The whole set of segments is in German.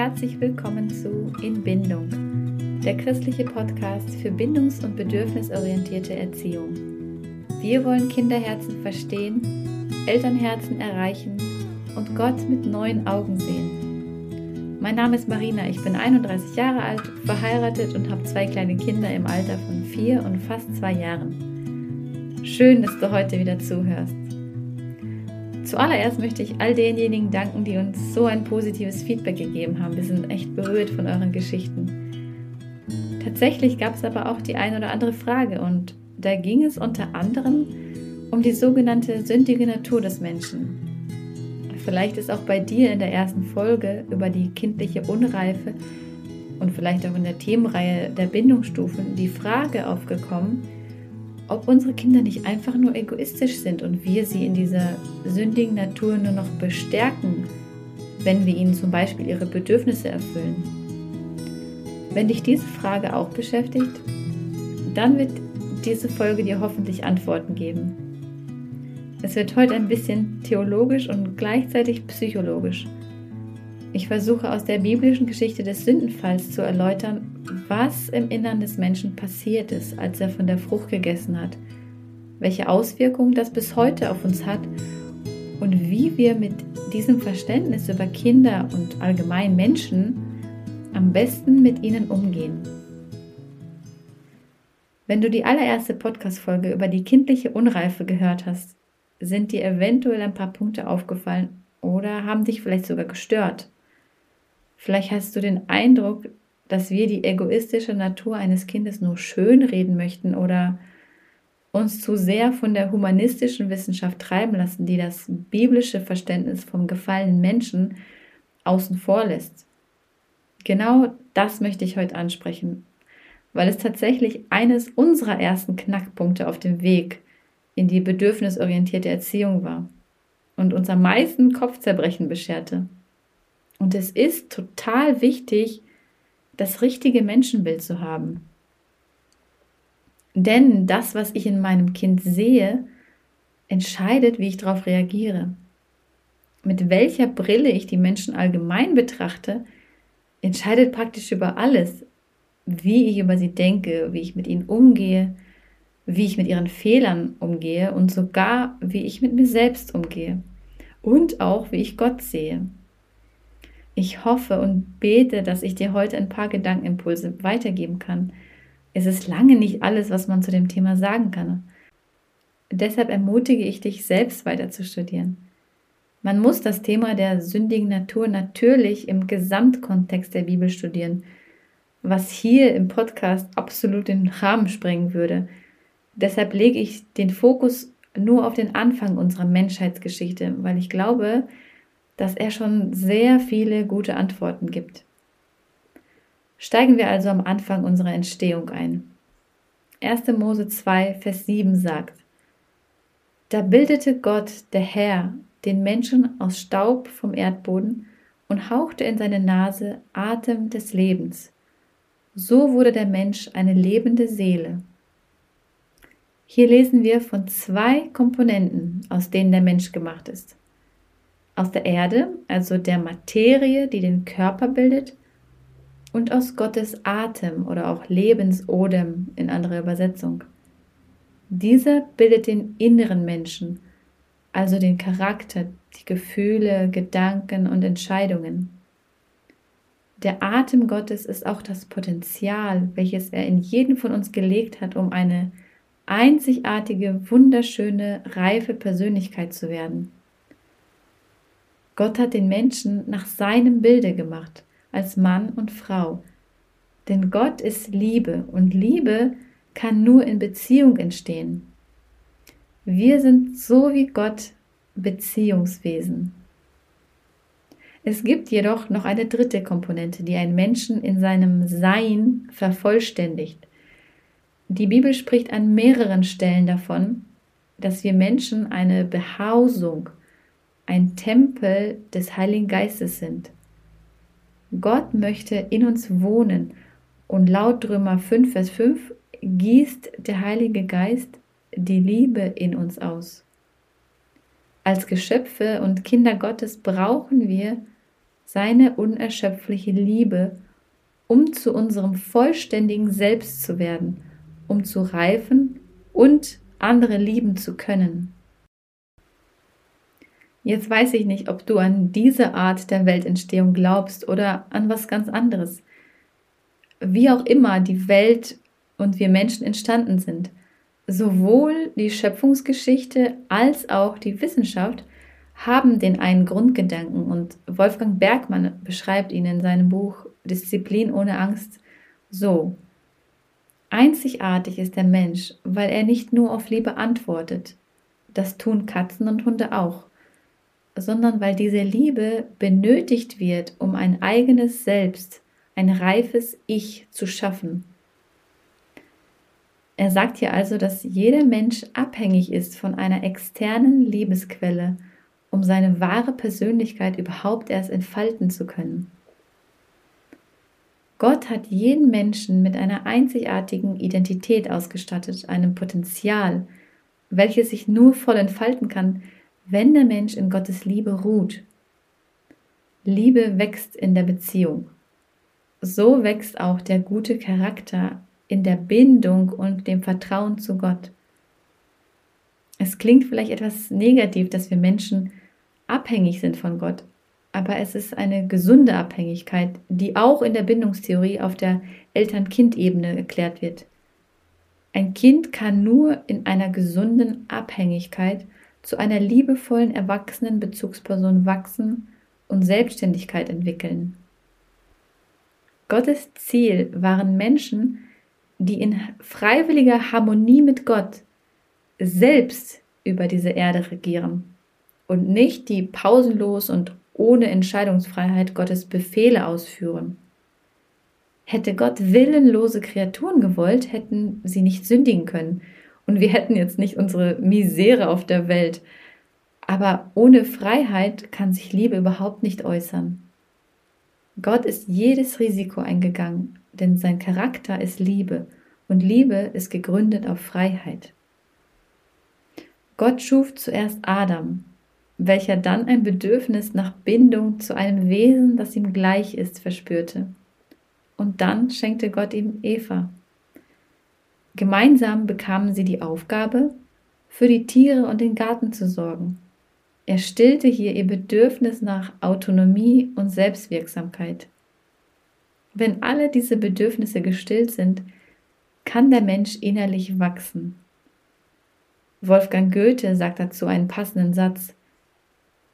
herzlich willkommen zu In Bindung, der christliche Podcast für bindungs- und bedürfnisorientierte Erziehung. Wir wollen Kinderherzen verstehen, Elternherzen erreichen und Gott mit neuen Augen sehen. Mein Name ist Marina, ich bin 31 Jahre alt, verheiratet und habe zwei kleine Kinder im Alter von vier und fast zwei Jahren. Schön, dass du heute wieder zuhörst. Zuallererst möchte ich all denjenigen danken, die uns so ein positives Feedback gegeben haben. Wir sind echt berührt von euren Geschichten. Tatsächlich gab es aber auch die eine oder andere Frage und da ging es unter anderem um die sogenannte sündige Natur des Menschen. Vielleicht ist auch bei dir in der ersten Folge über die kindliche Unreife und vielleicht auch in der Themenreihe der Bindungsstufen die Frage aufgekommen, ob unsere Kinder nicht einfach nur egoistisch sind und wir sie in dieser sündigen Natur nur noch bestärken, wenn wir ihnen zum Beispiel ihre Bedürfnisse erfüllen. Wenn dich diese Frage auch beschäftigt, dann wird diese Folge dir hoffentlich Antworten geben. Es wird heute ein bisschen theologisch und gleichzeitig psychologisch. Ich versuche aus der biblischen Geschichte des Sündenfalls zu erläutern, was im Innern des Menschen passiert ist, als er von der Frucht gegessen hat, welche Auswirkungen das bis heute auf uns hat und wie wir mit diesem Verständnis über Kinder und allgemein Menschen am besten mit ihnen umgehen. Wenn du die allererste Podcast-Folge über die kindliche Unreife gehört hast, sind dir eventuell ein paar Punkte aufgefallen oder haben dich vielleicht sogar gestört. Vielleicht hast du den Eindruck, dass wir die egoistische Natur eines Kindes nur schön reden möchten oder uns zu sehr von der humanistischen Wissenschaft treiben lassen, die das biblische Verständnis vom gefallenen Menschen außen vor lässt. Genau das möchte ich heute ansprechen, weil es tatsächlich eines unserer ersten Knackpunkte auf dem Weg in die bedürfnisorientierte Erziehung war und uns am meisten Kopfzerbrechen bescherte. Und es ist total wichtig, das richtige Menschenbild zu haben. Denn das, was ich in meinem Kind sehe, entscheidet, wie ich darauf reagiere. Mit welcher Brille ich die Menschen allgemein betrachte, entscheidet praktisch über alles, wie ich über sie denke, wie ich mit ihnen umgehe, wie ich mit ihren Fehlern umgehe und sogar, wie ich mit mir selbst umgehe und auch, wie ich Gott sehe. Ich hoffe und bete, dass ich dir heute ein paar Gedankenimpulse weitergeben kann. Es ist lange nicht alles, was man zu dem Thema sagen kann. Deshalb ermutige ich dich, selbst weiter zu studieren. Man muss das Thema der sündigen Natur natürlich im Gesamtkontext der Bibel studieren, was hier im Podcast absolut den Rahmen sprengen würde. Deshalb lege ich den Fokus nur auf den Anfang unserer Menschheitsgeschichte, weil ich glaube, dass er schon sehr viele gute Antworten gibt. Steigen wir also am Anfang unserer Entstehung ein. 1. Mose 2, Vers 7 sagt, Da bildete Gott, der Herr, den Menschen aus Staub vom Erdboden und hauchte in seine Nase Atem des Lebens. So wurde der Mensch eine lebende Seele. Hier lesen wir von zwei Komponenten, aus denen der Mensch gemacht ist aus der Erde, also der Materie, die den Körper bildet, und aus Gottes Atem oder auch Lebensodem in anderer Übersetzung. Dieser bildet den inneren Menschen, also den Charakter, die Gefühle, Gedanken und Entscheidungen. Der Atem Gottes ist auch das Potenzial, welches er in jeden von uns gelegt hat, um eine einzigartige, wunderschöne, reife Persönlichkeit zu werden. Gott hat den Menschen nach seinem Bilde gemacht, als Mann und Frau. Denn Gott ist Liebe und Liebe kann nur in Beziehung entstehen. Wir sind so wie Gott Beziehungswesen. Es gibt jedoch noch eine dritte Komponente, die einen Menschen in seinem Sein vervollständigt. Die Bibel spricht an mehreren Stellen davon, dass wir Menschen eine Behausung ein Tempel des Heiligen Geistes sind. Gott möchte in uns wohnen und laut Römer 5, Vers 5 gießt der Heilige Geist die Liebe in uns aus. Als Geschöpfe und Kinder Gottes brauchen wir seine unerschöpfliche Liebe, um zu unserem vollständigen Selbst zu werden, um zu reifen und andere lieben zu können. Jetzt weiß ich nicht, ob du an diese Art der Weltentstehung glaubst oder an was ganz anderes. Wie auch immer die Welt und wir Menschen entstanden sind, sowohl die Schöpfungsgeschichte als auch die Wissenschaft haben den einen Grundgedanken und Wolfgang Bergmann beschreibt ihn in seinem Buch Disziplin ohne Angst so. Einzigartig ist der Mensch, weil er nicht nur auf Liebe antwortet, das tun Katzen und Hunde auch, sondern weil diese Liebe benötigt wird, um ein eigenes Selbst, ein reifes Ich zu schaffen. Er sagt hier also, dass jeder Mensch abhängig ist von einer externen Liebesquelle, um seine wahre Persönlichkeit überhaupt erst entfalten zu können. Gott hat jeden Menschen mit einer einzigartigen Identität ausgestattet, einem Potenzial, welches sich nur voll entfalten kann, wenn der Mensch in Gottes Liebe ruht. Liebe wächst in der Beziehung. So wächst auch der gute Charakter in der Bindung und dem Vertrauen zu Gott. Es klingt vielleicht etwas negativ, dass wir Menschen abhängig sind von Gott, aber es ist eine gesunde Abhängigkeit, die auch in der Bindungstheorie auf der Eltern-Kind-Ebene erklärt wird. Ein Kind kann nur in einer gesunden Abhängigkeit zu einer liebevollen erwachsenen Bezugsperson wachsen und Selbstständigkeit entwickeln. Gottes Ziel waren Menschen, die in freiwilliger Harmonie mit Gott selbst über diese Erde regieren und nicht die pausenlos und ohne Entscheidungsfreiheit Gottes Befehle ausführen. Hätte Gott willenlose Kreaturen gewollt, hätten sie nicht sündigen können und wir hätten jetzt nicht unsere Misere auf der Welt. Aber ohne Freiheit kann sich Liebe überhaupt nicht äußern. Gott ist jedes Risiko eingegangen, denn sein Charakter ist Liebe und Liebe ist gegründet auf Freiheit. Gott schuf zuerst Adam, welcher dann ein Bedürfnis nach Bindung zu einem Wesen, das ihm gleich ist, verspürte. Und dann schenkte Gott ihm Eva. Gemeinsam bekamen sie die Aufgabe, für die Tiere und den Garten zu sorgen. Er stillte hier ihr Bedürfnis nach Autonomie und Selbstwirksamkeit. Wenn alle diese Bedürfnisse gestillt sind, kann der Mensch innerlich wachsen. Wolfgang Goethe sagt dazu einen passenden Satz.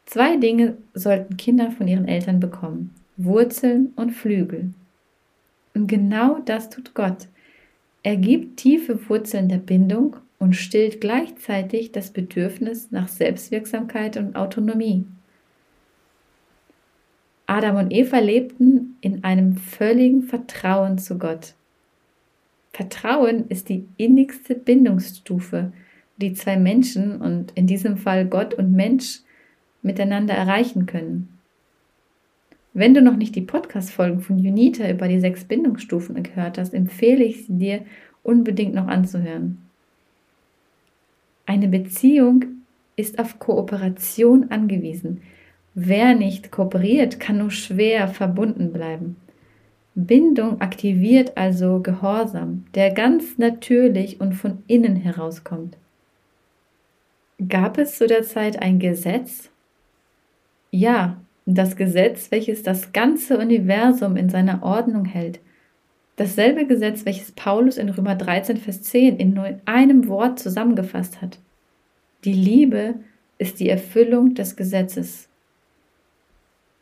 Zwei Dinge sollten Kinder von ihren Eltern bekommen, Wurzeln und Flügel. Und genau das tut Gott. Er gibt tiefe Wurzeln der Bindung und stillt gleichzeitig das Bedürfnis nach Selbstwirksamkeit und Autonomie. Adam und Eva lebten in einem völligen Vertrauen zu Gott. Vertrauen ist die innigste Bindungsstufe, die zwei Menschen und in diesem Fall Gott und Mensch miteinander erreichen können. Wenn du noch nicht die Podcast-Folgen von Unita über die sechs Bindungsstufen gehört hast, empfehle ich sie dir unbedingt noch anzuhören. Eine Beziehung ist auf Kooperation angewiesen. Wer nicht kooperiert, kann nur schwer verbunden bleiben. Bindung aktiviert also Gehorsam, der ganz natürlich und von innen herauskommt. Gab es zu der Zeit ein Gesetz? Ja, das Gesetz, welches das ganze Universum in seiner Ordnung hält. Dasselbe Gesetz, welches Paulus in Römer 13, Vers 10 in nur einem Wort zusammengefasst hat. Die Liebe ist die Erfüllung des Gesetzes.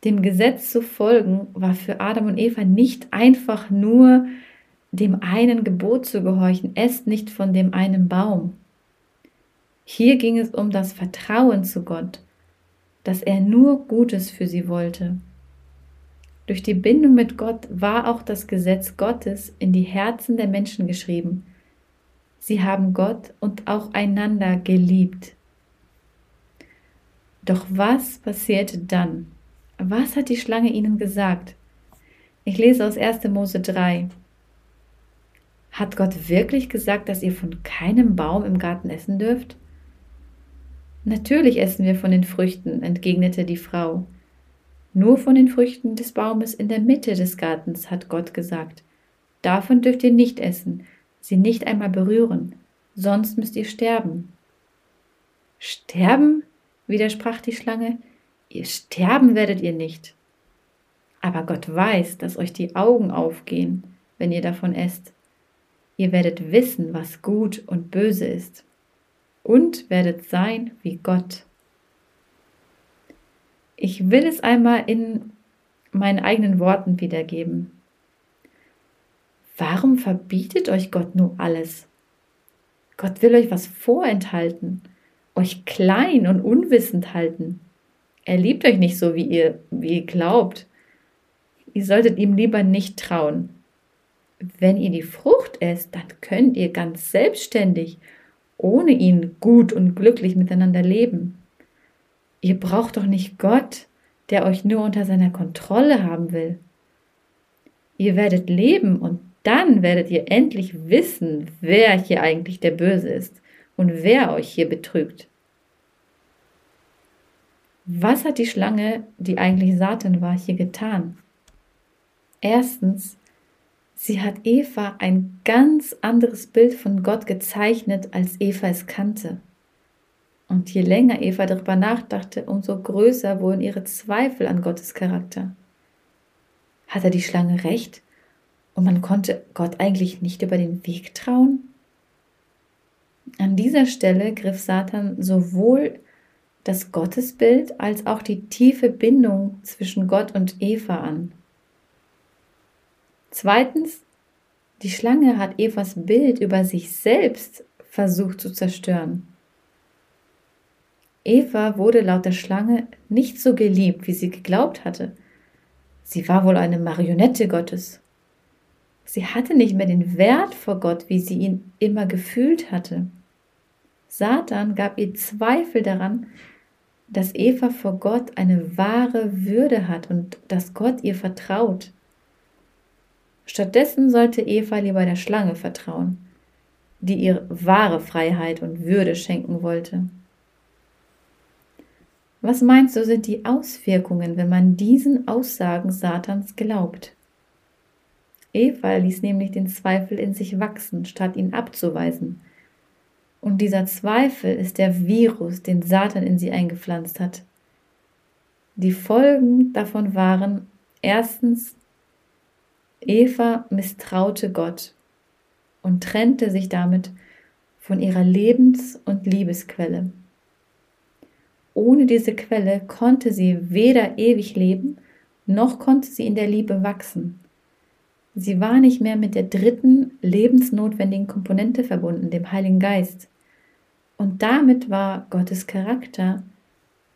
Dem Gesetz zu folgen war für Adam und Eva nicht einfach nur dem einen Gebot zu gehorchen, esst nicht von dem einen Baum. Hier ging es um das Vertrauen zu Gott dass er nur Gutes für sie wollte. Durch die Bindung mit Gott war auch das Gesetz Gottes in die Herzen der Menschen geschrieben. Sie haben Gott und auch einander geliebt. Doch was passierte dann? Was hat die Schlange ihnen gesagt? Ich lese aus 1. Mose 3. Hat Gott wirklich gesagt, dass ihr von keinem Baum im Garten essen dürft? Natürlich essen wir von den Früchten, entgegnete die Frau. Nur von den Früchten des Baumes in der Mitte des Gartens hat Gott gesagt. Davon dürft ihr nicht essen, sie nicht einmal berühren, sonst müsst ihr sterben. Sterben? widersprach die Schlange. Ihr sterben werdet ihr nicht. Aber Gott weiß, dass euch die Augen aufgehen, wenn ihr davon esst. Ihr werdet wissen, was gut und böse ist. Und werdet sein wie Gott. Ich will es einmal in meinen eigenen Worten wiedergeben. Warum verbietet euch Gott nur alles? Gott will euch was vorenthalten, euch klein und unwissend halten. Er liebt euch nicht so, wie ihr, wie ihr glaubt. Ihr solltet ihm lieber nicht trauen. Wenn ihr die Frucht esst, dann könnt ihr ganz selbstständig, ohne ihn gut und glücklich miteinander leben. Ihr braucht doch nicht Gott, der euch nur unter seiner Kontrolle haben will. Ihr werdet leben und dann werdet ihr endlich wissen, wer hier eigentlich der Böse ist und wer euch hier betrügt. Was hat die Schlange, die eigentlich Satan war, hier getan? Erstens, sie hat Eva ein ganz anderes Bild von Gott gezeichnet, als Eva es kannte. Und je länger Eva darüber nachdachte, umso größer wurden ihre Zweifel an Gottes Charakter. Hatte die Schlange recht? Und man konnte Gott eigentlich nicht über den Weg trauen? An dieser Stelle griff Satan sowohl das Gottesbild als auch die tiefe Bindung zwischen Gott und Eva an. Zweitens, die Schlange hat Evas Bild über sich selbst versucht zu zerstören. Eva wurde laut der Schlange nicht so geliebt, wie sie geglaubt hatte. Sie war wohl eine Marionette Gottes. Sie hatte nicht mehr den Wert vor Gott, wie sie ihn immer gefühlt hatte. Satan gab ihr Zweifel daran, dass Eva vor Gott eine wahre Würde hat und dass Gott ihr vertraut. Stattdessen sollte Eva lieber der Schlange vertrauen, die ihr wahre Freiheit und Würde schenken wollte. Was meinst du sind die Auswirkungen, wenn man diesen Aussagen Satans glaubt? Eva ließ nämlich den Zweifel in sich wachsen, statt ihn abzuweisen. Und dieser Zweifel ist der Virus, den Satan in sie eingepflanzt hat. Die Folgen davon waren erstens, Eva misstraute Gott und trennte sich damit von ihrer Lebens- und Liebesquelle. Ohne diese Quelle konnte sie weder ewig leben, noch konnte sie in der Liebe wachsen. Sie war nicht mehr mit der dritten lebensnotwendigen Komponente verbunden, dem Heiligen Geist. Und damit war Gottes Charakter,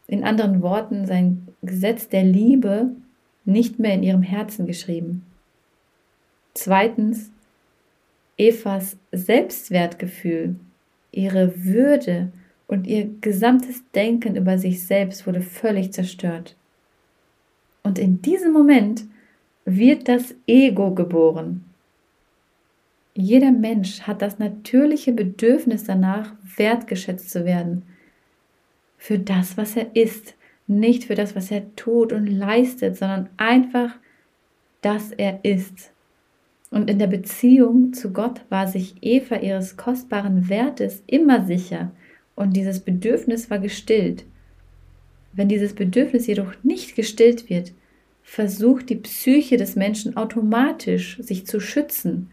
in anderen Worten sein Gesetz der Liebe, nicht mehr in ihrem Herzen geschrieben. Zweitens, Evas Selbstwertgefühl, ihre Würde und ihr gesamtes Denken über sich selbst wurde völlig zerstört. Und in diesem Moment wird das Ego geboren. Jeder Mensch hat das natürliche Bedürfnis danach, wertgeschätzt zu werden. Für das, was er ist, nicht für das, was er tut und leistet, sondern einfach, dass er ist. Und in der Beziehung zu Gott war sich Eva ihres kostbaren Wertes immer sicher und dieses Bedürfnis war gestillt. Wenn dieses Bedürfnis jedoch nicht gestillt wird, versucht die Psyche des Menschen automatisch sich zu schützen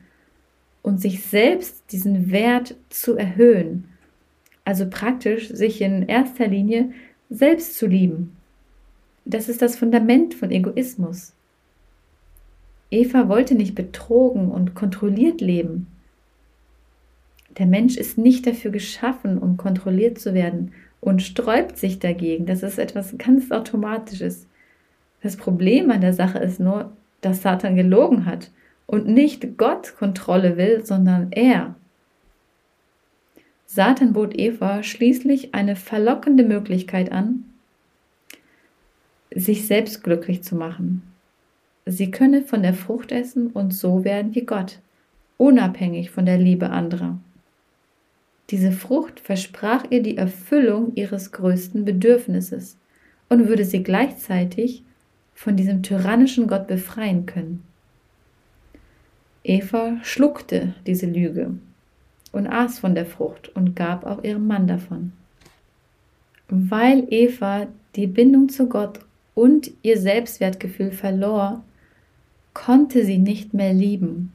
und sich selbst diesen Wert zu erhöhen. Also praktisch sich in erster Linie selbst zu lieben. Das ist das Fundament von Egoismus. Eva wollte nicht betrogen und kontrolliert leben. Der Mensch ist nicht dafür geschaffen, um kontrolliert zu werden und sträubt sich dagegen. Das ist etwas ganz Automatisches. Das Problem an der Sache ist nur, dass Satan gelogen hat und nicht Gott Kontrolle will, sondern er. Satan bot Eva schließlich eine verlockende Möglichkeit an, sich selbst glücklich zu machen. Sie könne von der Frucht essen und so werden wie Gott, unabhängig von der Liebe anderer. Diese Frucht versprach ihr die Erfüllung ihres größten Bedürfnisses und würde sie gleichzeitig von diesem tyrannischen Gott befreien können. Eva schluckte diese Lüge und aß von der Frucht und gab auch ihrem Mann davon. Weil Eva die Bindung zu Gott und ihr Selbstwertgefühl verlor, konnte sie nicht mehr lieben.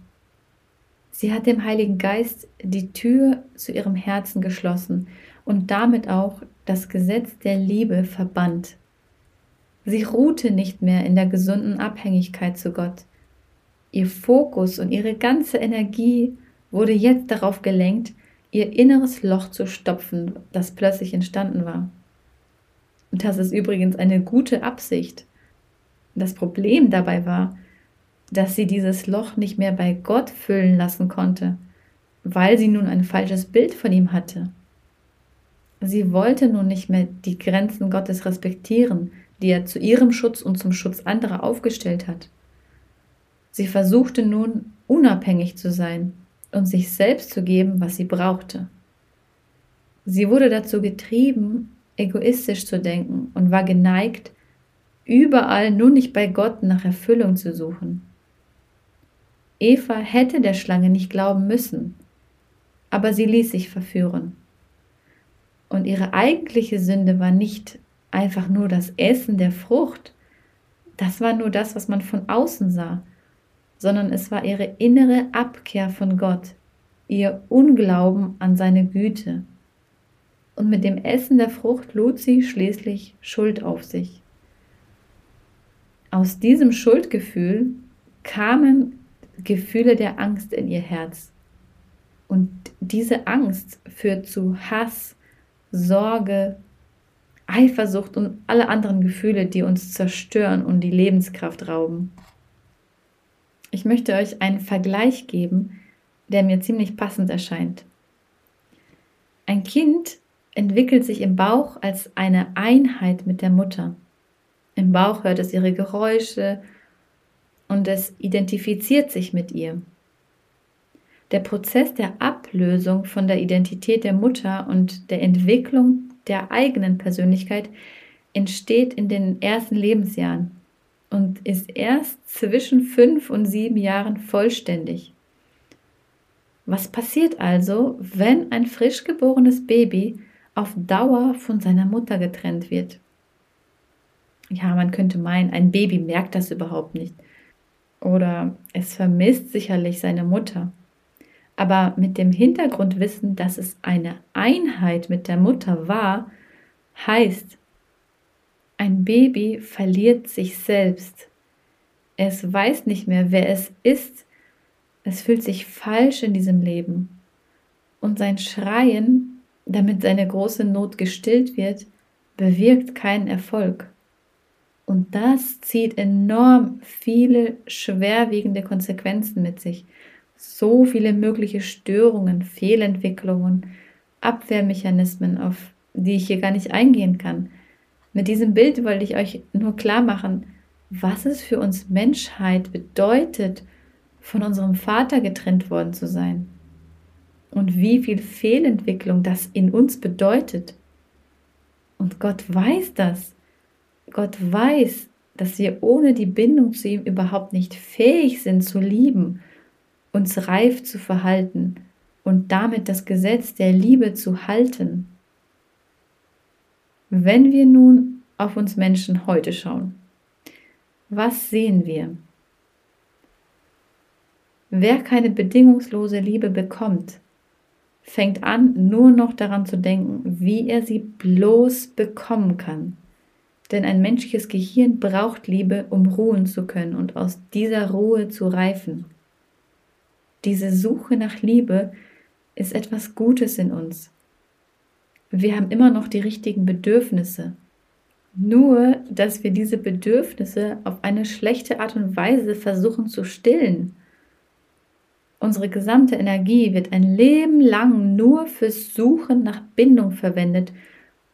Sie hat dem Heiligen Geist die Tür zu ihrem Herzen geschlossen und damit auch das Gesetz der Liebe verbannt. Sie ruhte nicht mehr in der gesunden Abhängigkeit zu Gott. Ihr Fokus und ihre ganze Energie wurde jetzt darauf gelenkt, ihr inneres Loch zu stopfen, das plötzlich entstanden war. Und das ist übrigens eine gute Absicht. Das Problem dabei war, dass sie dieses Loch nicht mehr bei Gott füllen lassen konnte, weil sie nun ein falsches Bild von ihm hatte. Sie wollte nun nicht mehr die Grenzen Gottes respektieren, die er zu ihrem Schutz und zum Schutz anderer aufgestellt hat. Sie versuchte nun unabhängig zu sein und sich selbst zu geben, was sie brauchte. Sie wurde dazu getrieben, egoistisch zu denken und war geneigt, überall nur nicht bei Gott nach Erfüllung zu suchen. Eva hätte der Schlange nicht glauben müssen, aber sie ließ sich verführen. Und ihre eigentliche Sünde war nicht einfach nur das Essen der Frucht, das war nur das, was man von außen sah, sondern es war ihre innere Abkehr von Gott, ihr Unglauben an seine Güte. Und mit dem Essen der Frucht lud sie schließlich Schuld auf sich. Aus diesem Schuldgefühl kamen Gefühle der Angst in ihr Herz. Und diese Angst führt zu Hass, Sorge, Eifersucht und alle anderen Gefühle, die uns zerstören und die Lebenskraft rauben. Ich möchte euch einen Vergleich geben, der mir ziemlich passend erscheint. Ein Kind entwickelt sich im Bauch als eine Einheit mit der Mutter. Im Bauch hört es ihre Geräusche, und es identifiziert sich mit ihr. Der Prozess der Ablösung von der Identität der Mutter und der Entwicklung der eigenen Persönlichkeit entsteht in den ersten Lebensjahren und ist erst zwischen fünf und sieben Jahren vollständig. Was passiert also, wenn ein frisch geborenes Baby auf Dauer von seiner Mutter getrennt wird? Ja, man könnte meinen, ein Baby merkt das überhaupt nicht oder es vermisst sicherlich seine Mutter. Aber mit dem Hintergrundwissen, dass es eine Einheit mit der Mutter war, heißt, ein Baby verliert sich selbst. Es weiß nicht mehr, wer es ist. Es fühlt sich falsch in diesem Leben. Und sein Schreien, damit seine große Not gestillt wird, bewirkt keinen Erfolg. Und das zieht enorm viele schwerwiegende Konsequenzen mit sich. So viele mögliche Störungen, Fehlentwicklungen, Abwehrmechanismen, auf die ich hier gar nicht eingehen kann. Mit diesem Bild wollte ich euch nur klar machen, was es für uns Menschheit bedeutet, von unserem Vater getrennt worden zu sein. Und wie viel Fehlentwicklung das in uns bedeutet. Und Gott weiß das. Gott weiß, dass wir ohne die Bindung zu ihm überhaupt nicht fähig sind zu lieben, uns reif zu verhalten und damit das Gesetz der Liebe zu halten. Wenn wir nun auf uns Menschen heute schauen, was sehen wir? Wer keine bedingungslose Liebe bekommt, fängt an, nur noch daran zu denken, wie er sie bloß bekommen kann. Denn ein menschliches Gehirn braucht Liebe, um ruhen zu können und aus dieser Ruhe zu reifen. Diese Suche nach Liebe ist etwas Gutes in uns. Wir haben immer noch die richtigen Bedürfnisse. Nur, dass wir diese Bedürfnisse auf eine schlechte Art und Weise versuchen zu stillen. Unsere gesamte Energie wird ein Leben lang nur fürs Suchen nach Bindung verwendet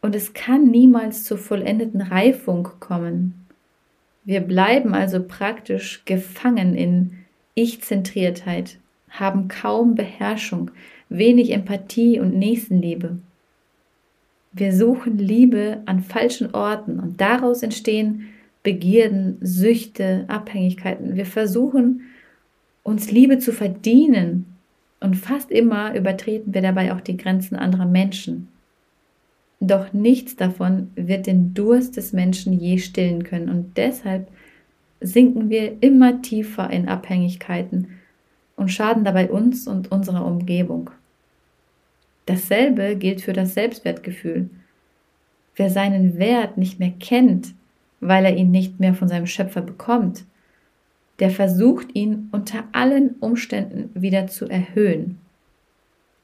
und es kann niemals zur vollendeten Reifung kommen. Wir bleiben also praktisch gefangen in Ich-Zentriertheit, haben kaum Beherrschung, wenig Empathie und Nächstenliebe. Wir suchen Liebe an falschen Orten und daraus entstehen Begierden, Süchte, Abhängigkeiten. Wir versuchen, uns Liebe zu verdienen und fast immer übertreten wir dabei auch die Grenzen anderer Menschen. Doch nichts davon wird den Durst des Menschen je stillen können und deshalb sinken wir immer tiefer in Abhängigkeiten und schaden dabei uns und unserer Umgebung. Dasselbe gilt für das Selbstwertgefühl. Wer seinen Wert nicht mehr kennt, weil er ihn nicht mehr von seinem Schöpfer bekommt, der versucht ihn unter allen Umständen wieder zu erhöhen.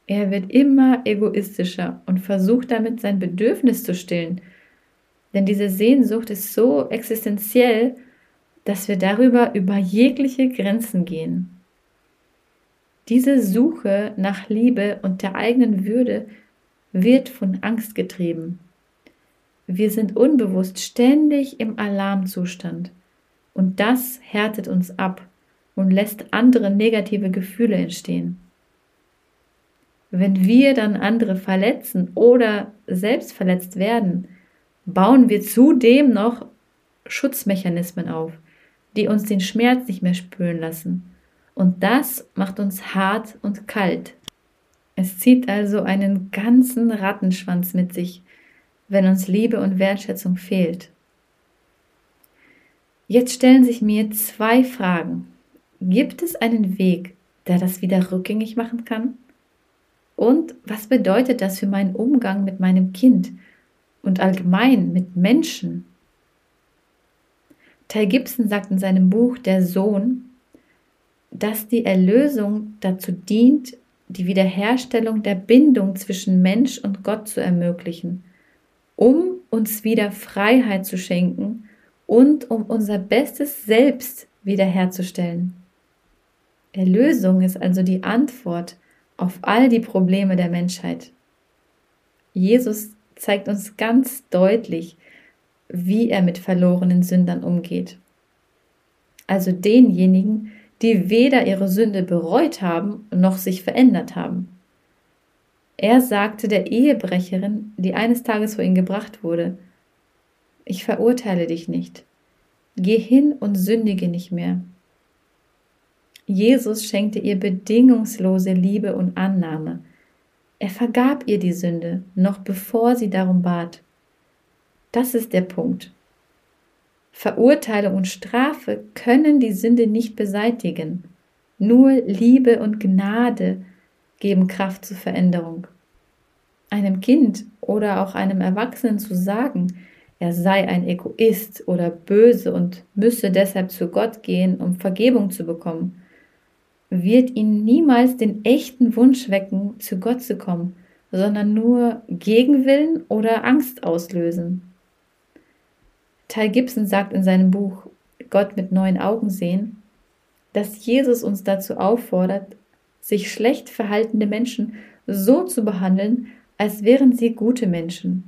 Er wird immer egoistischer und versucht damit sein Bedürfnis zu stillen. Denn diese Sehnsucht ist so existenziell, dass wir darüber über jegliche Grenzen gehen. Diese Suche nach Liebe und der eigenen Würde wird von Angst getrieben. Wir sind unbewusst ständig im Alarmzustand und das härtet uns ab und lässt andere negative Gefühle entstehen. Wenn wir dann andere verletzen oder selbst verletzt werden, bauen wir zudem noch Schutzmechanismen auf, die uns den Schmerz nicht mehr spüren lassen. Und das macht uns hart und kalt. Es zieht also einen ganzen Rattenschwanz mit sich, wenn uns Liebe und Wertschätzung fehlt. Jetzt stellen sich mir zwei Fragen. Gibt es einen Weg, der das wieder rückgängig machen kann? Und was bedeutet das für meinen Umgang mit meinem Kind und allgemein mit Menschen? Ty Gibson sagt in seinem Buch Der Sohn, dass die Erlösung dazu dient, die Wiederherstellung der Bindung zwischen Mensch und Gott zu ermöglichen, um uns wieder Freiheit zu schenken und um unser bestes Selbst wiederherzustellen. Erlösung ist also die Antwort auf all die Probleme der Menschheit. Jesus zeigt uns ganz deutlich, wie er mit verlorenen Sündern umgeht. Also denjenigen, die weder ihre Sünde bereut haben noch sich verändert haben. Er sagte der Ehebrecherin, die eines Tages vor ihn gebracht wurde, ich verurteile dich nicht. Geh hin und sündige nicht mehr. Jesus schenkte ihr bedingungslose Liebe und Annahme. Er vergab ihr die Sünde, noch bevor sie darum bat. Das ist der Punkt. Verurteilung und Strafe können die Sünde nicht beseitigen. Nur Liebe und Gnade geben Kraft zur Veränderung. Einem Kind oder auch einem Erwachsenen zu sagen, er sei ein Egoist oder böse und müsse deshalb zu Gott gehen, um Vergebung zu bekommen, wird ihn niemals den echten Wunsch wecken, zu Gott zu kommen, sondern nur Gegenwillen oder Angst auslösen. Ty Gibson sagt in seinem Buch Gott mit neuen Augen sehen, dass Jesus uns dazu auffordert, sich schlecht verhaltende Menschen so zu behandeln, als wären sie gute Menschen.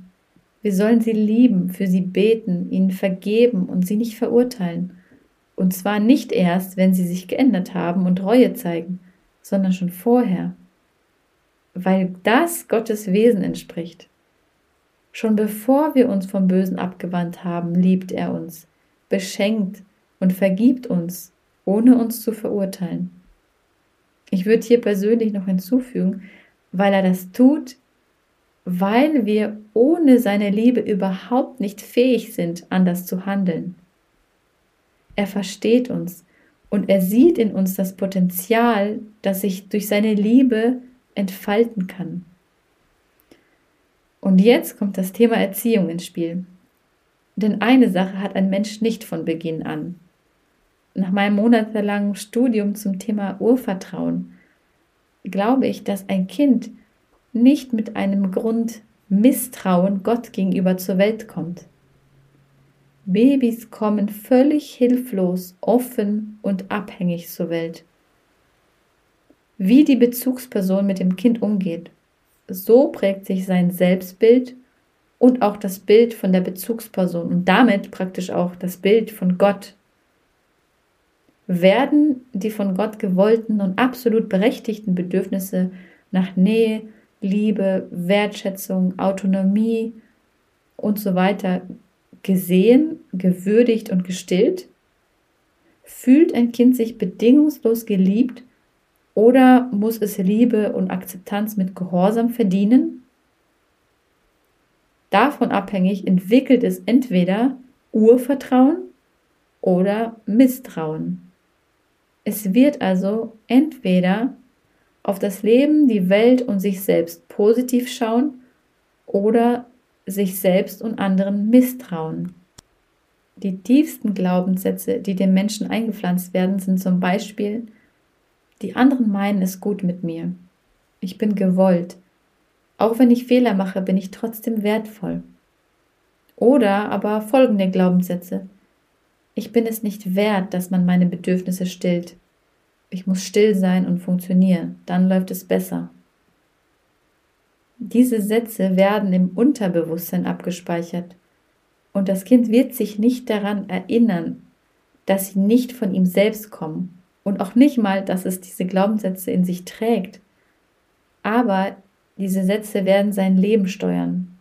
Wir sollen sie lieben, für sie beten, ihnen vergeben und sie nicht verurteilen. Und zwar nicht erst, wenn sie sich geändert haben und Reue zeigen, sondern schon vorher. Weil das Gottes Wesen entspricht. Schon bevor wir uns vom Bösen abgewandt haben, liebt er uns, beschenkt und vergibt uns, ohne uns zu verurteilen. Ich würde hier persönlich noch hinzufügen, weil er das tut, weil wir ohne seine Liebe überhaupt nicht fähig sind, anders zu handeln. Er versteht uns und er sieht in uns das Potenzial, das sich durch seine Liebe entfalten kann. Und jetzt kommt das Thema Erziehung ins Spiel. Denn eine Sache hat ein Mensch nicht von Beginn an. Nach meinem monatelangen Studium zum Thema Urvertrauen glaube ich, dass ein Kind nicht mit einem Grund Misstrauen Gott gegenüber zur Welt kommt. Babys kommen völlig hilflos, offen und abhängig zur Welt. Wie die Bezugsperson mit dem Kind umgeht, so prägt sich sein Selbstbild und auch das Bild von der Bezugsperson und damit praktisch auch das Bild von Gott. Werden die von Gott gewollten und absolut berechtigten Bedürfnisse nach Nähe, Liebe, Wertschätzung, Autonomie und so weiter gesehen, gewürdigt und gestillt? Fühlt ein Kind sich bedingungslos geliebt oder muss es Liebe und Akzeptanz mit Gehorsam verdienen? Davon abhängig entwickelt es entweder Urvertrauen oder Misstrauen. Es wird also entweder auf das Leben, die Welt und sich selbst positiv schauen oder sich selbst und anderen misstrauen. Die tiefsten Glaubenssätze, die dem Menschen eingepflanzt werden, sind zum Beispiel, die anderen meinen es gut mit mir. Ich bin gewollt. Auch wenn ich Fehler mache, bin ich trotzdem wertvoll. Oder aber folgende Glaubenssätze. Ich bin es nicht wert, dass man meine Bedürfnisse stillt. Ich muss still sein und funktionieren, dann läuft es besser. Diese Sätze werden im Unterbewusstsein abgespeichert und das Kind wird sich nicht daran erinnern, dass sie nicht von ihm selbst kommen und auch nicht mal, dass es diese Glaubenssätze in sich trägt. Aber diese Sätze werden sein Leben steuern.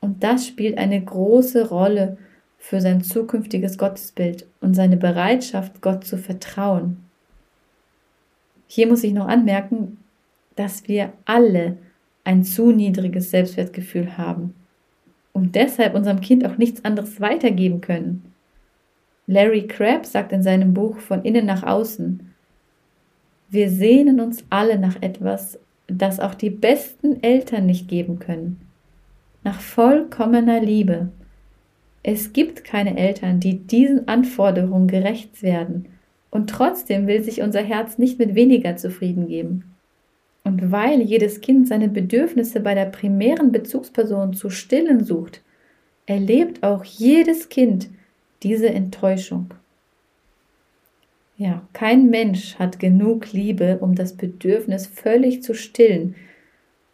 Und das spielt eine große Rolle für sein zukünftiges Gottesbild und seine Bereitschaft, Gott zu vertrauen. Hier muss ich noch anmerken, dass wir alle ein zu niedriges Selbstwertgefühl haben und deshalb unserem Kind auch nichts anderes weitergeben können. Larry Crabb sagt in seinem Buch Von innen nach außen, wir sehnen uns alle nach etwas, das auch die besten Eltern nicht geben können, nach vollkommener Liebe. Es gibt keine Eltern, die diesen Anforderungen gerecht werden, und trotzdem will sich unser Herz nicht mit weniger zufrieden geben. Und weil jedes Kind seine Bedürfnisse bei der primären Bezugsperson zu stillen sucht, erlebt auch jedes Kind diese Enttäuschung. Ja, kein Mensch hat genug Liebe, um das Bedürfnis völlig zu stillen,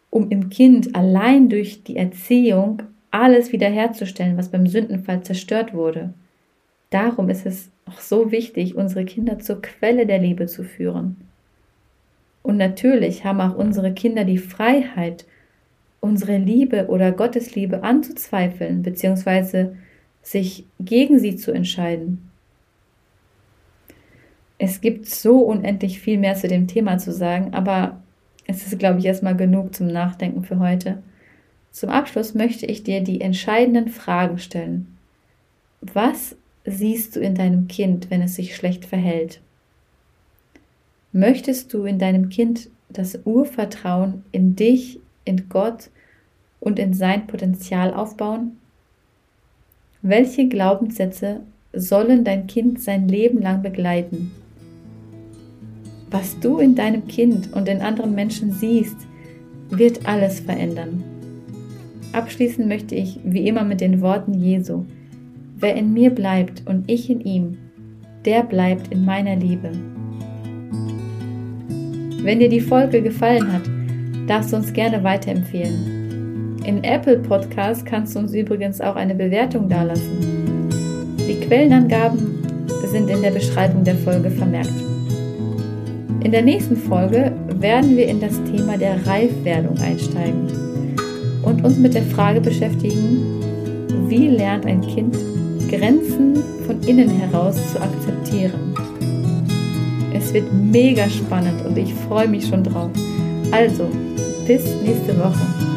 um im Kind allein durch die Erziehung alles wiederherzustellen, was beim Sündenfall zerstört wurde. Darum ist es auch so wichtig, unsere Kinder zur Quelle der Liebe zu führen. Und natürlich haben auch unsere Kinder die Freiheit, unsere Liebe oder Gottes Liebe anzuzweifeln, beziehungsweise sich gegen sie zu entscheiden. Es gibt so unendlich viel mehr zu dem Thema zu sagen, aber es ist, glaube ich, erstmal genug zum Nachdenken für heute. Zum Abschluss möchte ich dir die entscheidenden Fragen stellen. Was siehst du in deinem Kind, wenn es sich schlecht verhält? Möchtest du in deinem Kind das Urvertrauen in dich, in Gott und in sein Potenzial aufbauen? Welche Glaubenssätze sollen dein Kind sein Leben lang begleiten? Was du in deinem Kind und in anderen Menschen siehst, wird alles verändern. Abschließen möchte ich wie immer mit den Worten Jesu. Wer in mir bleibt und ich in ihm, der bleibt in meiner Liebe. Wenn dir die Folge gefallen hat, darfst du uns gerne weiterempfehlen. In Apple Podcast kannst du uns übrigens auch eine Bewertung dalassen. Die Quellenangaben sind in der Beschreibung der Folge vermerkt. In der nächsten Folge werden wir in das Thema der Reifwerdung einsteigen und uns mit der Frage beschäftigen, wie lernt ein Kind Grenzen von innen heraus zu akzeptieren. Wird mega spannend und ich freue mich schon drauf. Also, bis nächste Woche.